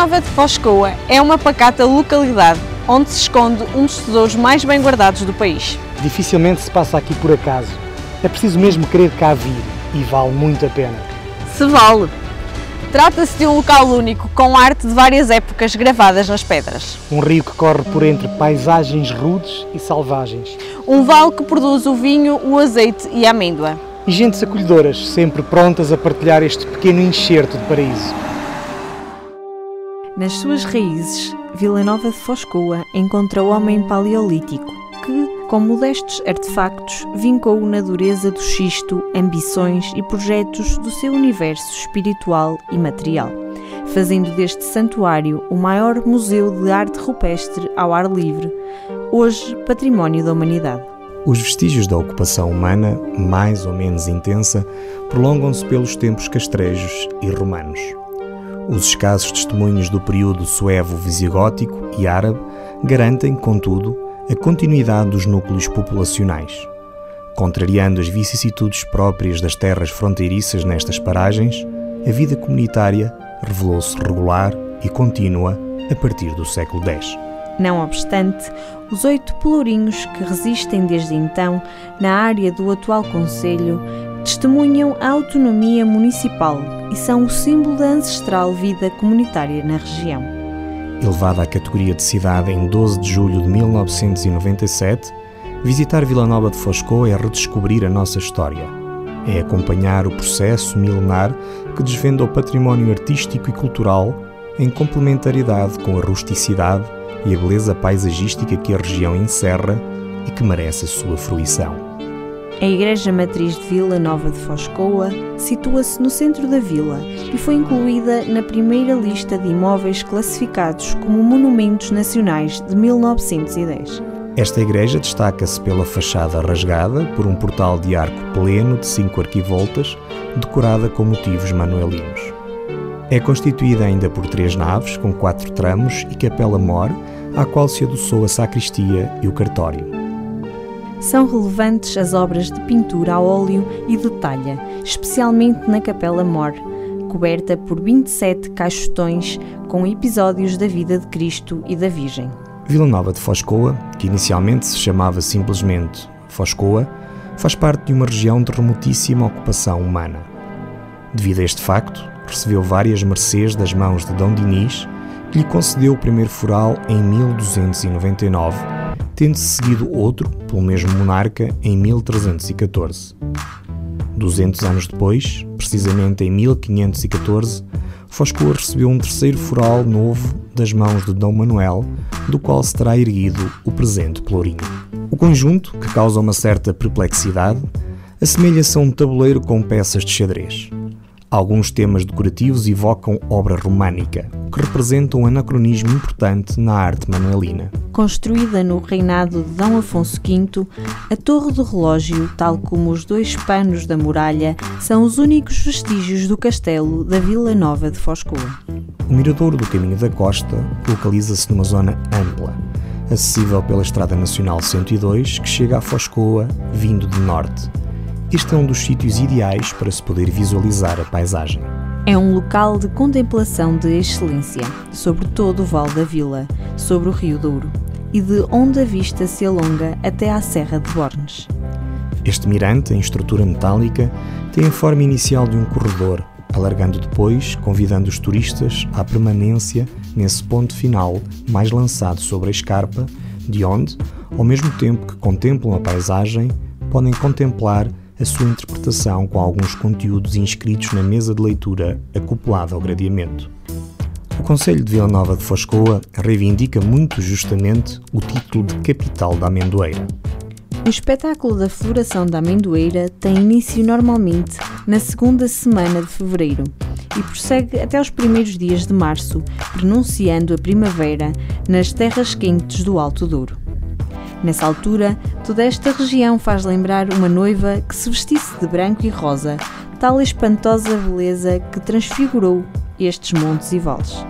Nova de Foscoa é uma pacata localidade onde se esconde um dos tesouros mais bem guardados do país. Dificilmente se passa aqui por acaso. É preciso mesmo querer cá vir e vale muito a pena. Se vale! Trata-se de um local único com arte de várias épocas gravadas nas pedras. Um rio que corre por entre paisagens rudes e selvagens. Um vale que produz o vinho, o azeite e a amêndoa. E gentes acolhedoras, sempre prontas a partilhar este pequeno enxerto de paraíso. Nas suas raízes, Vila Nova de Foscoa encontra o homem paleolítico, que, com modestos artefactos, vincou na dureza do xisto ambições e projetos do seu universo espiritual e material, fazendo deste santuário o maior museu de arte rupestre ao ar livre, hoje património da humanidade. Os vestígios da ocupação humana, mais ou menos intensa, prolongam-se pelos tempos castrejos e romanos. Os escassos testemunhos do período suevo-visigótico e árabe garantem, contudo, a continuidade dos núcleos populacionais. Contrariando as vicissitudes próprias das terras fronteiriças nestas paragens, a vida comunitária revelou-se regular e contínua a partir do século X. Não obstante, os oito pelourinhos que resistem desde então na área do atual Conselho testemunham a autonomia municipal e são o símbolo da ancestral vida comunitária na região. Elevada à categoria de cidade em 12 de julho de 1997, visitar Vila Nova de Foscou é redescobrir a nossa história. É acompanhar o processo milenar que desvenda o património artístico e cultural em complementariedade com a rusticidade e a beleza paisagística que a região encerra e que merece a sua fruição. A Igreja Matriz de Vila Nova de Foscoa situa-se no centro da vila e foi incluída na primeira lista de imóveis classificados como Monumentos Nacionais de 1910. Esta igreja destaca-se pela fachada rasgada por um portal de arco pleno de cinco arquivoltas, decorada com motivos manuelinos. É constituída ainda por três naves, com quatro tramos e capela-mor, à qual se adoçou a sacristia e o cartório são relevantes as obras de pintura a óleo e de talha, especialmente na Capela Mor, coberta por 27 caixotões com episódios da vida de Cristo e da Virgem. Vila Nova de Foscoa, que inicialmente se chamava simplesmente Foscoa, faz parte de uma região de remotíssima ocupação humana. Devido a este facto, recebeu várias mercês das mãos de Dom Dinis, que lhe concedeu o primeiro foral em 1299 tendo-se seguido outro, pelo mesmo monarca, em 1314. 200 anos depois, precisamente em 1514, Foscoa recebeu um terceiro foral novo das mãos de Dom Manuel, do qual se terá erguido o presente pelourinho. O conjunto, que causa uma certa perplexidade, assemelha-se a um tabuleiro com peças de xadrez. Alguns temas decorativos evocam obra românica, que representa um anacronismo importante na arte manuelina. Construída no reinado de D. Afonso V, a torre do relógio, tal como os dois panos da muralha, são os únicos vestígios do castelo da Vila Nova de Foscoa. O miradouro do Caminho da Costa localiza-se numa zona ampla, acessível pela Estrada Nacional 102, que chega a Foscoa, vindo de norte este é um dos sítios ideais para se poder visualizar a paisagem. É um local de contemplação de excelência, sobre todo o Val da Vila, sobre o Rio Douro, e de onde a vista se alonga até à Serra de Bornes. Este mirante, em estrutura metálica, tem a forma inicial de um corredor, alargando depois, convidando os turistas à permanência nesse ponto final mais lançado sobre a escarpa, de onde, ao mesmo tempo que contemplam a paisagem, podem contemplar a sua interpretação com alguns conteúdos inscritos na mesa de leitura acoplada ao gradeamento. O Conselho de Vila Nova de Foscoa reivindica muito justamente o título de capital da amendoeira. O espetáculo da floração da amendoeira tem início normalmente na segunda semana de fevereiro e prossegue até os primeiros dias de março, pronunciando a primavera nas terras quentes do Alto Douro. Nessa altura, toda esta região faz lembrar uma noiva que se vestisse de branco e rosa, tal espantosa beleza que transfigurou estes montes e vales.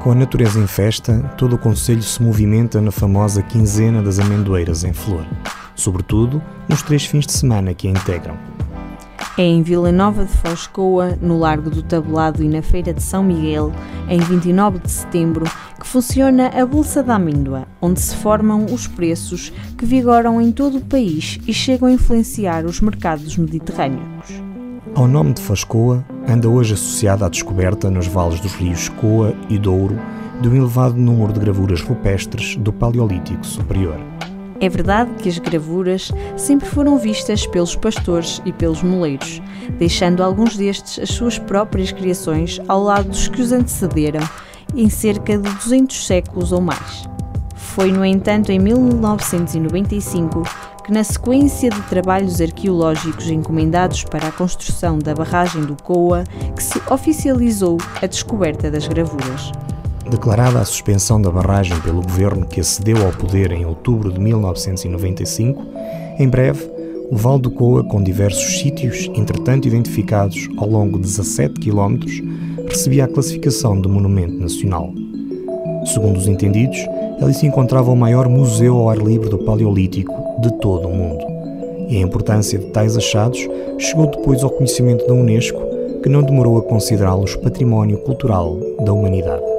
Com a natureza em festa, todo o Conselho se movimenta na famosa quinzena das amendoeiras em flor, sobretudo nos três fins de semana que a integram. É em Vila Nova de Foscoa, no Largo do Tabelado e na Feira de São Miguel, em 29 de setembro, que funciona a Bolsa da Amêndoa, onde se formam os preços que vigoram em todo o país e chegam a influenciar os mercados mediterrâneos. Ao nome de Foscoa anda hoje associada à descoberta nos vales dos rios Coa e Douro de um elevado número de gravuras rupestres do Paleolítico Superior. É verdade que as gravuras sempre foram vistas pelos pastores e pelos moleiros, deixando alguns destes as suas próprias criações ao lado dos que os antecederam em cerca de 200 séculos ou mais. Foi, no entanto, em 1995 que, na sequência de trabalhos arqueológicos encomendados para a construção da barragem do Coa, que se oficializou a descoberta das gravuras. Declarada a suspensão da barragem pelo governo que acedeu ao poder em outubro de 1995, em breve, o Val do Coa, com diversos sítios, entretanto identificados ao longo de 17 km, recebia a classificação de Monumento Nacional. Segundo os entendidos, ali se encontrava o maior museu ao ar livre do Paleolítico de todo o mundo. E a importância de tais achados chegou depois ao conhecimento da Unesco, que não demorou a considerá-los património cultural da humanidade.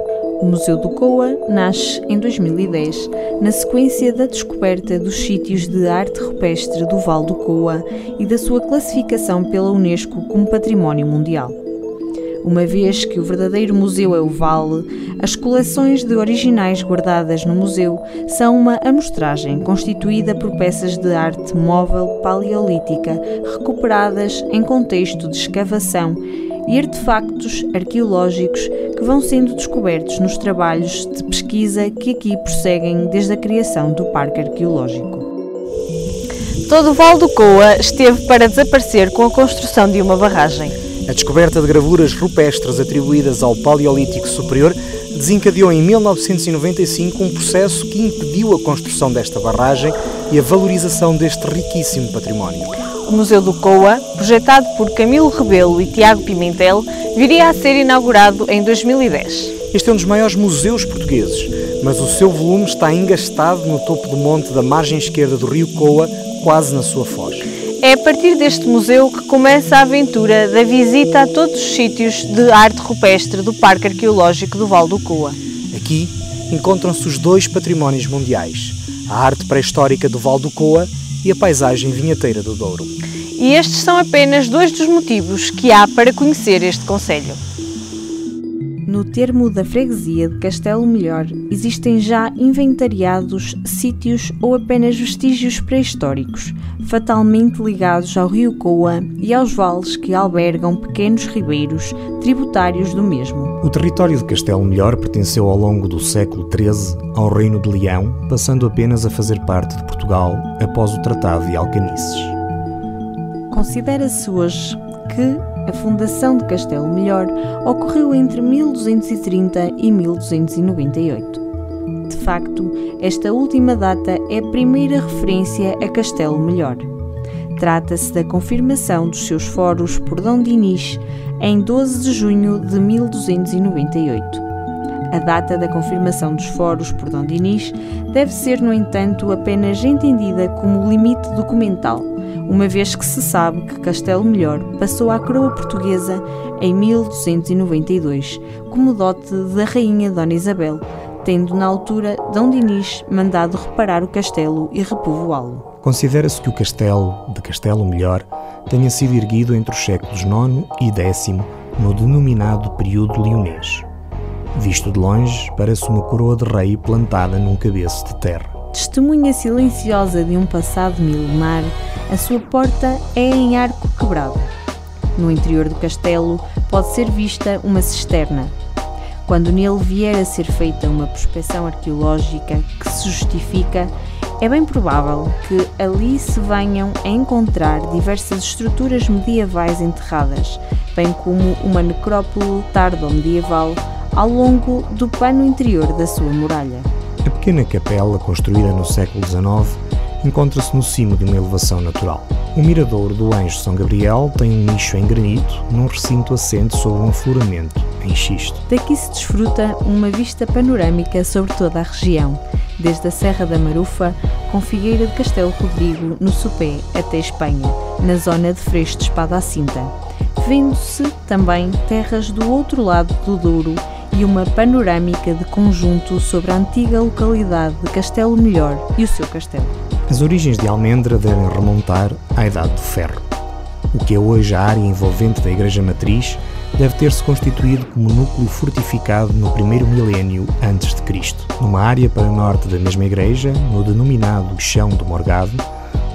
O Museu do Coa nasce em 2010, na sequência da descoberta dos sítios de arte rupestre do Val do Coa e da sua classificação pela Unesco como Património Mundial. Uma vez que o verdadeiro museu é o Vale, as coleções de originais guardadas no museu são uma amostragem constituída por peças de arte móvel paleolítica recuperadas em contexto de escavação e artefactos arqueológicos que vão sendo descobertos nos trabalhos de pesquisa que aqui prosseguem desde a criação do Parque Arqueológico. Todo o Val do Coa esteve para desaparecer com a construção de uma barragem. A descoberta de gravuras rupestres atribuídas ao Paleolítico Superior desencadeou em 1995 um processo que impediu a construção desta barragem e a valorização deste riquíssimo património. O Museu do Coa, projetado por Camilo Rebelo e Tiago Pimentel, viria a ser inaugurado em 2010. Este é um dos maiores museus portugueses, mas o seu volume está engastado no topo do monte da margem esquerda do rio Coa, quase na sua foz. É a partir deste museu que começa a aventura da visita a todos os sítios de arte rupestre do Parque Arqueológico do Val do Coa. Aqui encontram-se os dois patrimónios mundiais, a arte pré-histórica do Val do Coa e a paisagem vinheteira do Douro. E estes são apenas dois dos motivos que há para conhecer este Conselho. No termo da freguesia de Castelo Melhor, existem já inventariados sítios ou apenas vestígios pré-históricos, fatalmente ligados ao rio Coa e aos vales que albergam pequenos ribeiros tributários do mesmo. O território de Castelo Melhor pertenceu ao longo do século XIII ao Reino de Leão, passando apenas a fazer parte de Portugal após o Tratado de Alcanices. Considera-se hoje que a fundação de Castelo Melhor ocorreu entre 1230 e 1298. De facto, esta última data é a primeira referência a Castelo Melhor. Trata-se da confirmação dos seus foros por Dom Dinis em 12 de junho de 1298. A data da confirmação dos foros por Dom Dinis deve ser, no entanto, apenas entendida como limite documental uma vez que se sabe que Castelo Melhor passou à coroa portuguesa em 1292, como dote da rainha Dona Isabel, tendo na altura Dom Dinis mandado reparar o castelo e repovoá-lo. Considera-se que o castelo, de Castelo Melhor, tenha sido erguido entre os séculos IX e X, no denominado período leonês. Visto de longe, parece uma coroa de rei plantada num cabeço de terra. Testemunha silenciosa de um passado milenar, a sua porta é em arco quebrado. No interior do castelo pode ser vista uma cisterna. Quando nele vier a ser feita uma prospeção arqueológica que se justifica, é bem provável que ali se venham a encontrar diversas estruturas medievais enterradas, bem como uma necrópole tardo-medieval ao longo do pano interior da sua muralha. A pequena capela, construída no século XIX, encontra-se no cimo de uma elevação natural. O miradouro do Anjo São Gabriel tem um nicho em granito num recinto assente sobre um afloramento em xisto. Daqui se desfruta uma vista panorâmica sobre toda a região, desde a Serra da Marufa, com Figueira de Castelo Rodrigo, no Sopé, até Espanha, na zona de Freixo de Espada à Cinta. Vendo-se também terras do outro lado do Douro e uma panorâmica de conjunto sobre a antiga localidade de Castelo Melhor e o seu castelo. As origens de Almendra devem remontar à Idade do Ferro. O que é hoje a área envolvente da Igreja Matriz deve ter-se constituído como núcleo fortificado no primeiro milénio antes de Cristo. Numa área para norte da mesma igreja, no denominado Chão do Morgado,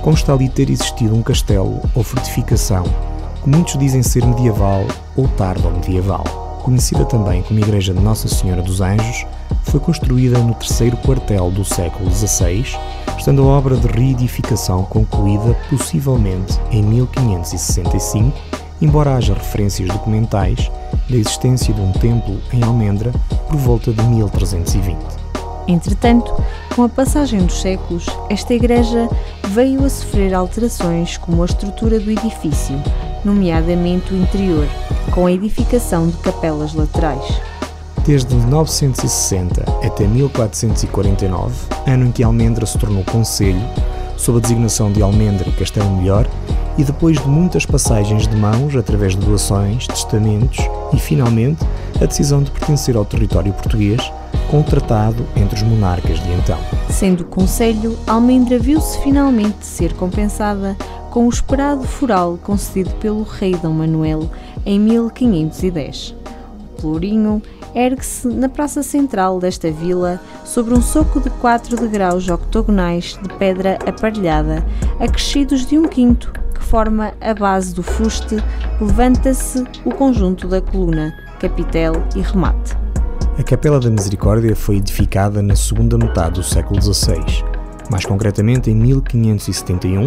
consta ali ter existido um castelo ou fortificação, que muitos dizem ser medieval ou tardo-medieval conhecida também como Igreja de Nossa Senhora dos Anjos, foi construída no terceiro quartel do século XVI, estando a obra de reedificação concluída possivelmente em 1565, embora haja referências documentais da existência de um templo em Almendra por volta de 1320. Entretanto, com a passagem dos séculos, esta igreja veio a sofrer alterações como a estrutura do edifício, nomeadamente o interior, com a edificação de capelas laterais. Desde 960 até 1449, ano em que Almendra se tornou conselho, sob a designação de Almendra e Castelo Melhor, e depois de muitas passagens de mãos através de doações, testamentos e, finalmente, a decisão de pertencer ao território português, com o tratado entre os monarcas de então. Sendo conselho, Almendra viu-se finalmente ser compensada com o esperado foral concedido pelo rei Dom Manuel em 1510. O Pelourinho ergue-se na praça central desta vila sobre um soco de 4 degraus octogonais de pedra aparelhada, acrescidos de um quinto, que forma a base do fuste, levanta-se o conjunto da coluna, capitel e remate. A Capela da Misericórdia foi edificada na segunda metade do século XVI, mais concretamente em 1571,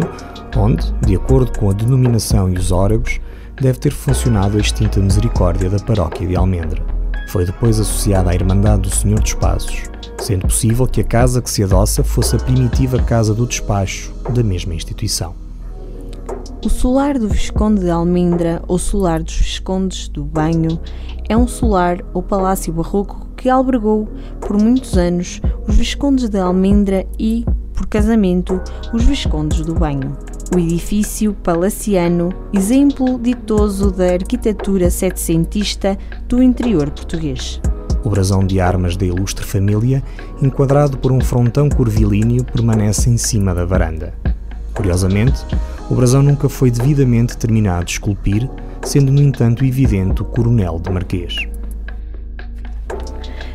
onde, de acordo com a denominação e os óragos, deve ter funcionado a extinta Misericórdia da paróquia de Almendra. Foi depois associada à Irmandade do Senhor dos Passos, sendo possível que a casa que se adoça fosse a primitiva Casa do Despacho da mesma instituição. O solar do Visconde de Almendra ou solar dos Viscondes do Banho é um solar ou palácio barroco que albergou por muitos anos os Viscondes de Almendra e, por casamento, os Viscondes do Banho o edifício palaciano, exemplo ditoso da arquitetura setecentista do interior português. O brasão de armas da ilustre família, enquadrado por um frontão curvilíneo, permanece em cima da varanda. Curiosamente, o brasão nunca foi devidamente terminado de esculpir, sendo, no entanto, evidente o coronel de Marquês.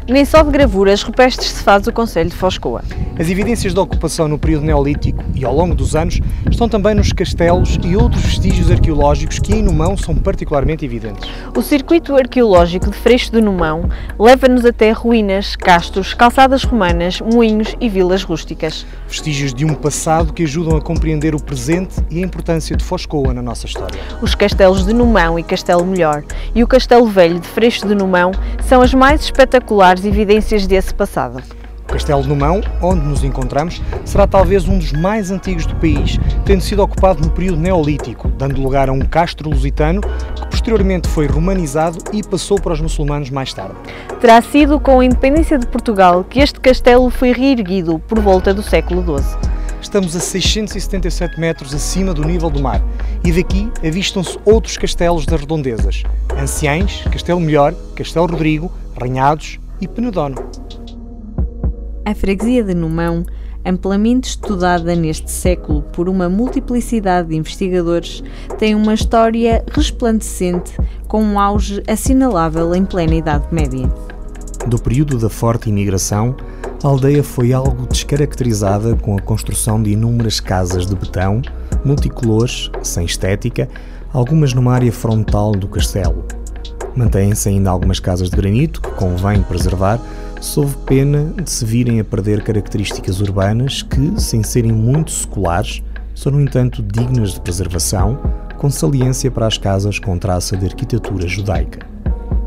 Nem só de gravuras rupestres se faz o Conselho de Foscoa. As evidências da ocupação no período neolítico e ao longo dos anos estão também nos castelos e outros vestígios arqueológicos que em Numão são particularmente evidentes. O circuito arqueológico de Freixo de Numão leva-nos até ruínas, castros, calçadas romanas, moinhos e vilas rústicas. Vestígios de um passado que ajudam a compreender o presente e a importância de Foscoa na nossa história. Os castelos de Numão e Castelo Melhor e o Castelo Velho de Freixo de Numão são as mais espetaculares claras evidências desse passado. O Castelo de Numão, onde nos encontramos, será talvez um dos mais antigos do país, tendo sido ocupado no período neolítico, dando lugar a um castro lusitano que posteriormente foi romanizado e passou para os muçulmanos mais tarde. Terá sido com a independência de Portugal que este castelo foi reerguido por volta do século XII. Estamos a 677 metros acima do nível do mar e daqui avistam-se outros castelos das redondezas: Anciães, Castelo Melhor, Castelo Rodrigo, Ranhados e Penedono. A freguesia de Numão, amplamente estudada neste século por uma multiplicidade de investigadores, tem uma história resplandecente com um auge assinalável em plena Idade Média. Do período da forte imigração, a aldeia foi algo descaracterizada com a construção de inúmeras casas de betão, multicolores, sem estética, algumas numa área frontal do castelo. Mantêm-se ainda algumas casas de granito que convém preservar, sob pena de se virem a perder características urbanas que, sem serem muito seculares, são, no entanto, dignas de preservação, com saliência para as casas com traça de arquitetura judaica.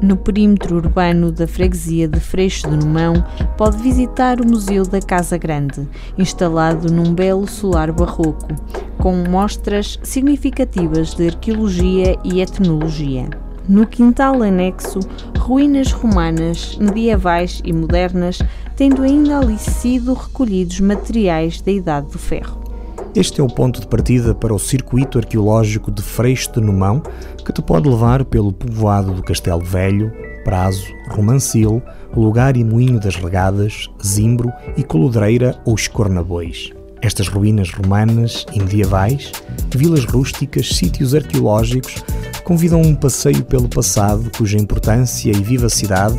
No perímetro urbano da freguesia de Freixo de Numão, pode visitar o Museu da Casa Grande, instalado num belo solar barroco, com mostras significativas de arqueologia e etnologia. No quintal anexo, ruínas romanas, medievais e modernas, tendo ainda ali sido recolhidos materiais da Idade do Ferro. Este é o ponto de partida para o circuito arqueológico de Freixo de Numão, que te pode levar pelo povoado do Castelo Velho, Prazo, Romancil, Lugar e Moinho das Regadas, Zimbro e Colodreira ou Escornabois. Estas ruínas romanas e medievais, vilas rústicas, sítios arqueológicos, convidam um passeio pelo passado cuja importância e vivacidade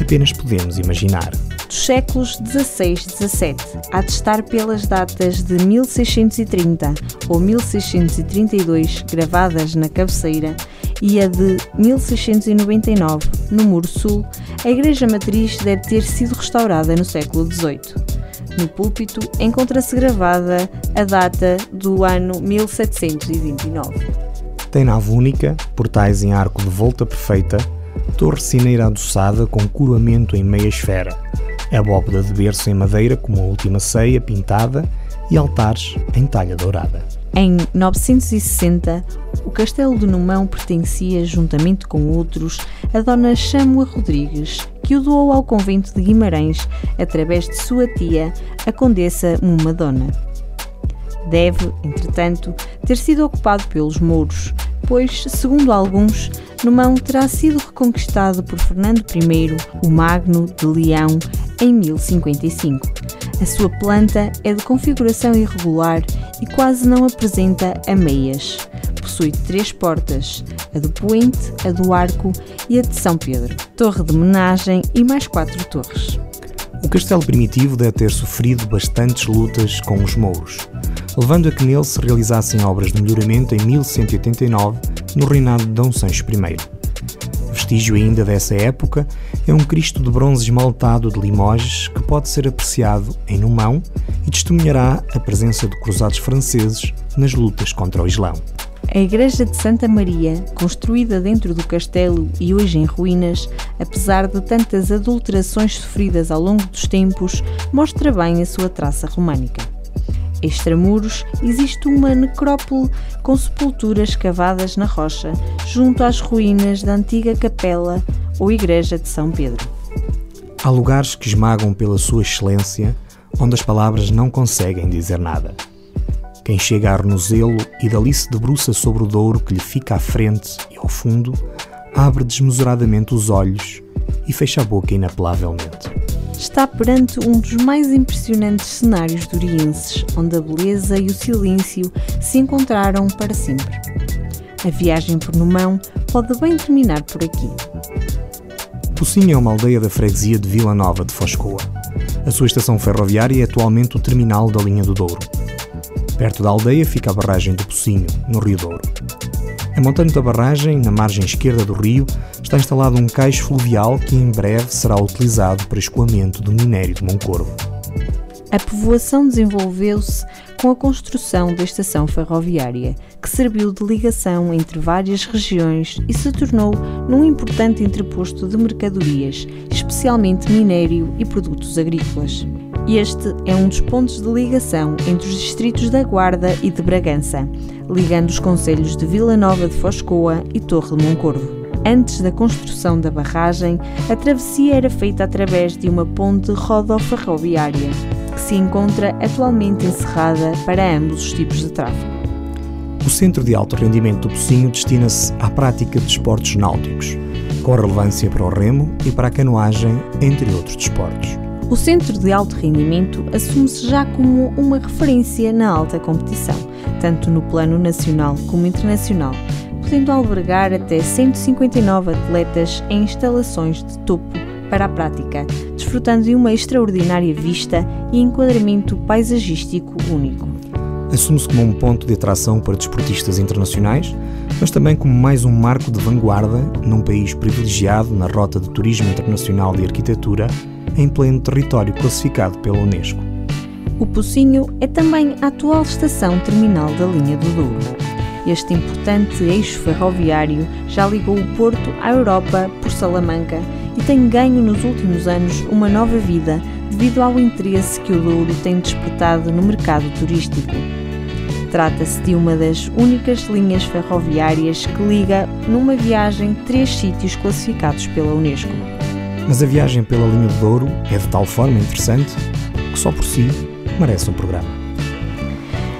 apenas podemos imaginar. Dos séculos XVI e XVII, a de estar pelas datas de 1630 ou 1632 gravadas na cabeceira e a de 1699 no Muro Sul, a Igreja Matriz deve ter sido restaurada no século XVIII. No púlpito encontra-se gravada a data do ano 1729. Tem nave única, portais em arco de volta perfeita, torre cineira adoçada com coroamento em meia esfera, abóbada de berço em madeira como a última ceia pintada e altares em talha dourada. Em 960, o castelo de Numão pertencia, juntamente com outros, a Dona Chamua Rodrigues, que o doou ao convento de Guimarães através de sua tia, a Condessa Mumadona. Deve, entretanto, ter sido ocupado pelos mouros, pois, segundo alguns, Numão terá sido reconquistado por Fernando I, o Magno de Leão, em 1055. A sua planta é de configuração irregular e quase não apresenta ameias. Possui três portas, a do Poente, a do Arco e a de São Pedro, torre de menagem e mais quatro torres. O castelo primitivo deve ter sofrido bastantes lutas com os mouros levando a que nele se realizassem obras de melhoramento em 1189, no reinado de D. Sancho I. Vestígio ainda dessa época é um Cristo de bronze esmaltado de Limoges que pode ser apreciado em Numão e testemunhará a presença de cruzados franceses nas lutas contra o Islão. A Igreja de Santa Maria, construída dentro do castelo e hoje em ruínas, apesar de tantas adulterações sofridas ao longo dos tempos, mostra bem a sua traça românica. Extramuros existe uma necrópole com sepulturas cavadas na rocha, junto às ruínas da antiga capela ou igreja de São Pedro. Há lugares que esmagam pela sua excelência, onde as palavras não conseguem dizer nada. Quem chega a Arnozelo e dali se debruça sobre o Douro que lhe fica à frente e ao fundo, abre desmesuradamente os olhos e fecha a boca inapelavelmente está perante um dos mais impressionantes cenários durienses, onde a beleza e o silêncio se encontraram para sempre. A viagem por Numão pode bem terminar por aqui. Pocinho é uma aldeia da freguesia de Vila Nova de Foscoa. A sua estação ferroviária é atualmente o terminal da linha do Douro. Perto da aldeia fica a barragem de Pocinho, no Rio Douro. A montante da barragem, na margem esquerda do rio, está instalado um cais fluvial que em breve será utilizado para escoamento do minério de Moncorvo. A povoação desenvolveu-se com a construção da estação ferroviária, que serviu de ligação entre várias regiões e se tornou num importante entreposto de mercadorias, especialmente minério e produtos agrícolas. Este é um dos pontos de ligação entre os distritos da Guarda e de Bragança, ligando os concelhos de Vila Nova de Foscoa e Torre de Moncorvo. Antes da construção da barragem, a travessia era feita através de uma ponte rodoferroviária, que se encontra atualmente encerrada para ambos os tipos de tráfego. O Centro de Alto Rendimento do Pocinho destina-se à prática de desportos náuticos, com relevância para o remo e para a canoagem, entre outros desportos. O Centro de Alto Rendimento assume-se já como uma referência na alta competição, tanto no plano nacional como internacional, podendo albergar até 159 atletas em instalações de topo para a prática, desfrutando de uma extraordinária vista e enquadramento paisagístico único. Assume-se como um ponto de atração para desportistas internacionais, mas também como mais um marco de vanguarda num país privilegiado na rota de turismo internacional de arquitetura em pleno território classificado pela Unesco. O Pocinho é também a atual estação terminal da linha do Douro. Este importante eixo ferroviário já ligou o Porto à Europa por Salamanca e tem ganho nos últimos anos uma nova vida devido ao interesse que o Douro tem despertado no mercado turístico. Trata-se de uma das únicas linhas ferroviárias que liga numa viagem três sítios classificados pela Unesco. Mas a viagem pela linha do Douro é de tal forma interessante que só por si merece um programa.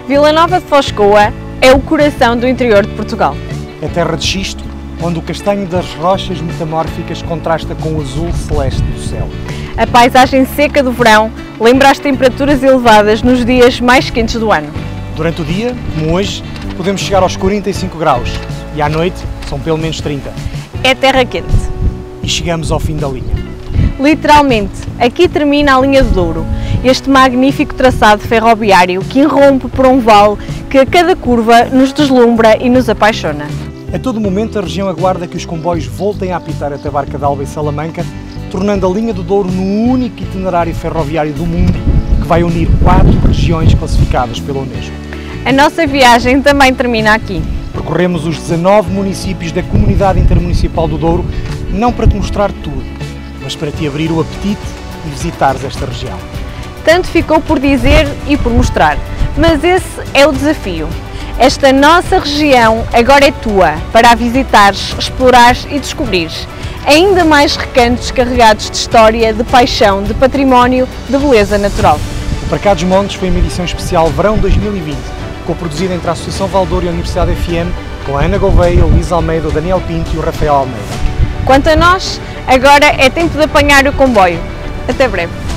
Vila Nova de Foscoa é o coração do interior de Portugal. É terra de xisto, onde o castanho das rochas metamórficas contrasta com o azul celeste do céu. A paisagem seca do verão lembra as temperaturas elevadas nos dias mais quentes do ano. Durante o dia, como hoje, podemos chegar aos 45 graus e à noite são pelo menos 30. É terra quente. E chegamos ao fim da linha. Literalmente, aqui termina a linha do Douro, este magnífico traçado ferroviário que irrompe por um vale que a cada curva nos deslumbra e nos apaixona. A todo momento a região aguarda que os comboios voltem a apitar até Barca d'Alba e Salamanca, tornando a linha do Douro no único itinerário ferroviário do mundo que vai unir quatro regiões classificadas pela Unesco. A nossa viagem também termina aqui. Percorremos os 19 municípios da Comunidade Intermunicipal do Douro, não para te mostrar tudo, mas para te abrir o apetite e visitares esta região. Tanto ficou por dizer e por mostrar, mas esse é o desafio. Esta nossa região agora é tua para a visitares, explorares e descobrires. Ainda mais recantos carregados de história, de paixão, de património, de beleza natural. O Para Cá dos Montes foi uma edição especial Verão 2020, co-produzida entre a Associação Valdouro e a Universidade FM, com a Ana Gouveia, o Luís Almeida, o Daniel Pinto e o Rafael Almeida. Quanto a nós, agora é tempo de apanhar o comboio. Até breve.